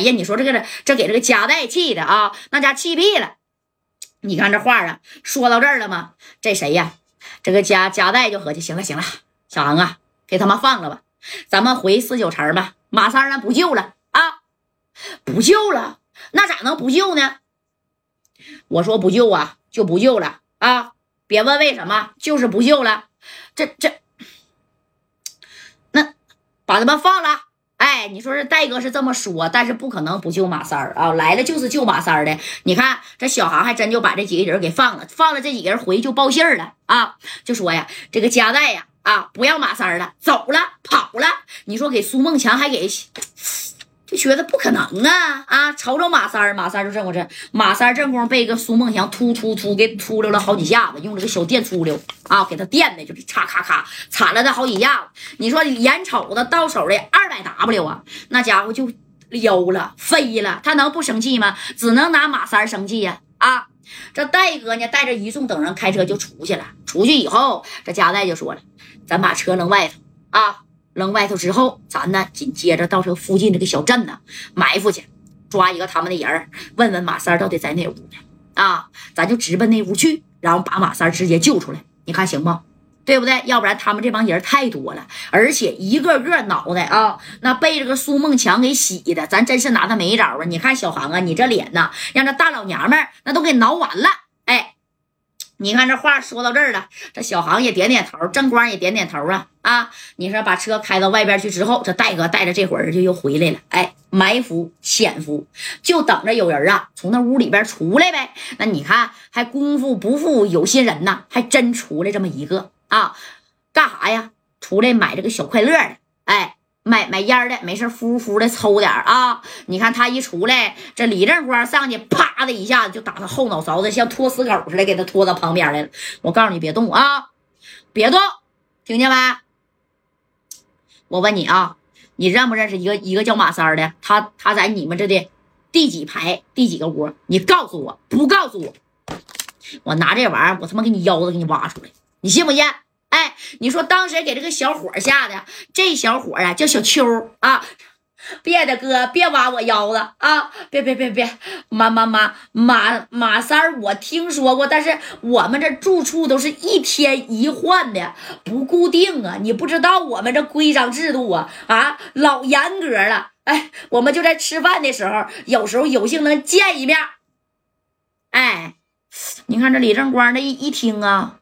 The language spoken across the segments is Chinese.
哎呀，你说这个这给这个夹带气的啊，那家气毙了。你看这话啊，说到这儿了吗？这谁呀？这个夹夹带就合计，行了行了，小航啊，给他们放了吧，咱们回四九城吧。马三呢不救了啊，不救了，那咋能不救呢？我说不救啊，就不救了啊！别问为什么，就是不救了。这这，那把他们放了。哎，你说这戴哥是这么说，但是不可能不救马三儿啊！来了就是救马三儿的。你看这小航还真就把这几个人给放了，放了这几个人回去就报信儿了啊！就说呀，这个夹带呀啊，不要马三儿了，走了，跑了。你说给苏梦强还给。就觉得不可能啊啊！瞅瞅马三儿，马三儿就这么着，马三儿正功夫被个苏梦强突突突给突溜了好几下子，用这个小电粗溜啊，给他电的就是嚓咔咔惨了他好几下子。你说眼瞅着到手的二百 W 啊，那家伙就溜了飞了，他能不生气吗？只能拿马三生气呀啊！这戴哥呢，带着一众等人开车就出去了。出去以后，这加代就说了：“咱把车扔外头啊。”扔外头之后，咱呢紧接着到这附近这个小镇呢埋伏去，抓一个他们的人问问马三到底在哪屋呢？啊，咱就直奔那屋去，然后把马三直接救出来，你看行不？对不对？要不然他们这帮人太多了，而且一个个脑袋啊，那被这个苏梦强给洗的，咱真是拿他没招啊！你看小航啊，你这脸呐，让这大老娘们那都给挠完了，哎。你看这话说到这儿了，这小航也点点头，正光也点点头啊啊！你说把车开到外边去之后，这戴哥带着这伙人就又回来了，哎，埋伏潜伏，就等着有人啊从那屋里边出来呗。那你看还功夫不负有心人呐，还真出来这么一个啊，干啥呀？出来买这个小快乐的，哎。买买烟的，没事呼呼的抽点啊！你看他一出来，这李正光上去，啪的一下子就打他后脑勺子，像拖死狗似的，给他拖到旁边来了。我告诉你，别动啊，别动，听见没？我问你啊，你认不认识一个一个叫马三的？他他在你们这的第几排第几个屋？你告诉我，不告诉我，我拿这玩意儿，我他妈给你腰子给你挖出来，你信不信？哎，你说当时给这个小伙吓的，这小伙啊叫小秋啊，别的哥别挖我腰子啊，别别别别，马马马马马三儿我听说过，但是我们这住处都是一天一换的，不固定啊，你不知道我们这规章制度啊啊老严格了，哎，我们就在吃饭的时候，有时候有幸能见一面，哎，你看这李正光这一一听啊。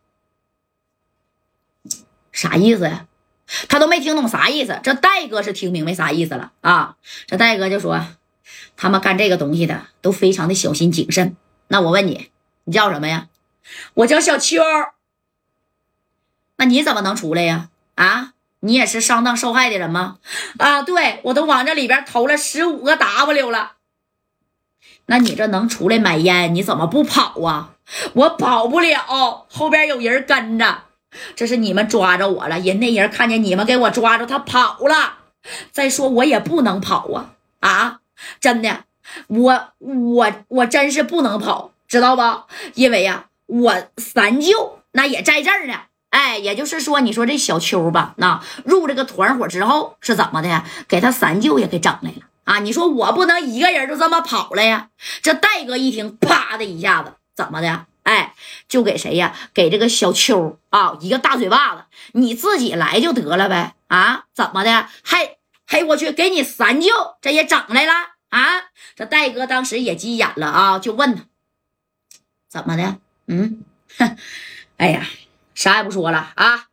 啥意思呀？他都没听懂啥意思。这戴哥是听明白啥意思了啊？这戴哥就说：“他们干这个东西的都非常的小心谨慎。”那我问你，你叫什么呀？我叫小秋。那你怎么能出来呀？啊，你也是上当受害的人吗？啊，对我都往这里边投了十五个 W 了。那你这能出来买烟，你怎么不跑啊？我跑不了，后边有人跟着。这是你们抓着我了，人那人看见你们给我抓着，他跑了。再说我也不能跑啊啊！真的，我我我真是不能跑，知道不？因为呀，我三舅那也在这儿呢。哎，也就是说，你说这小秋吧，那入这个团伙之后是怎么的？给他三舅也给整来了啊！你说我不能一个人就这么跑了呀？这戴哥一听，啪的一下子，怎么的？哎，就给谁呀？给这个小秋啊，一个大嘴巴子！你自己来就得了呗！啊，怎么的？还嘿，我去，给你三舅这也整来了啊！这戴哥当时也急眼了啊，就问他怎么的？嗯，哎呀，啥也不说了啊！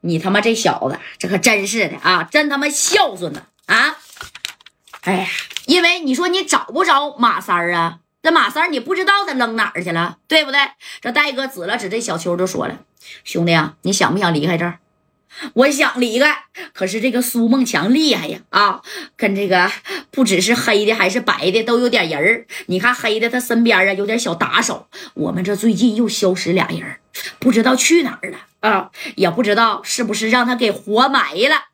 你他妈这小子，这可真是的啊，真他妈孝顺呢啊！哎呀，因为你说你找不着马三儿啊。这马三，你不知道他扔哪儿去了，对不对？这戴哥指了指这小秋，就说了：“兄弟啊，你想不想离开这儿？我想离开，可是这个苏梦强厉害呀！啊，跟这个不只是黑的，还是白的，都有点人儿。你看黑的，他身边啊有点小打手。我们这最近又消失俩人，不知道去哪儿了啊，也不知道是不是让他给活埋了。”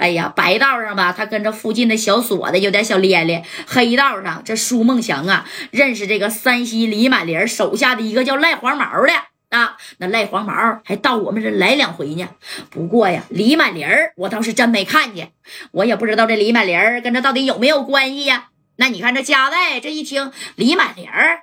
哎呀，白道上吧，他跟着附近的小锁子有点小咧咧；黑道上，这舒梦祥啊，认识这个山西李满林手下的一个叫赖黄毛的啊。那赖黄毛还到我们这来两回呢。不过呀，李满林我倒是真没看见，我也不知道这李满林跟这到底有没有关系呀。那你看这加代这一听李满林儿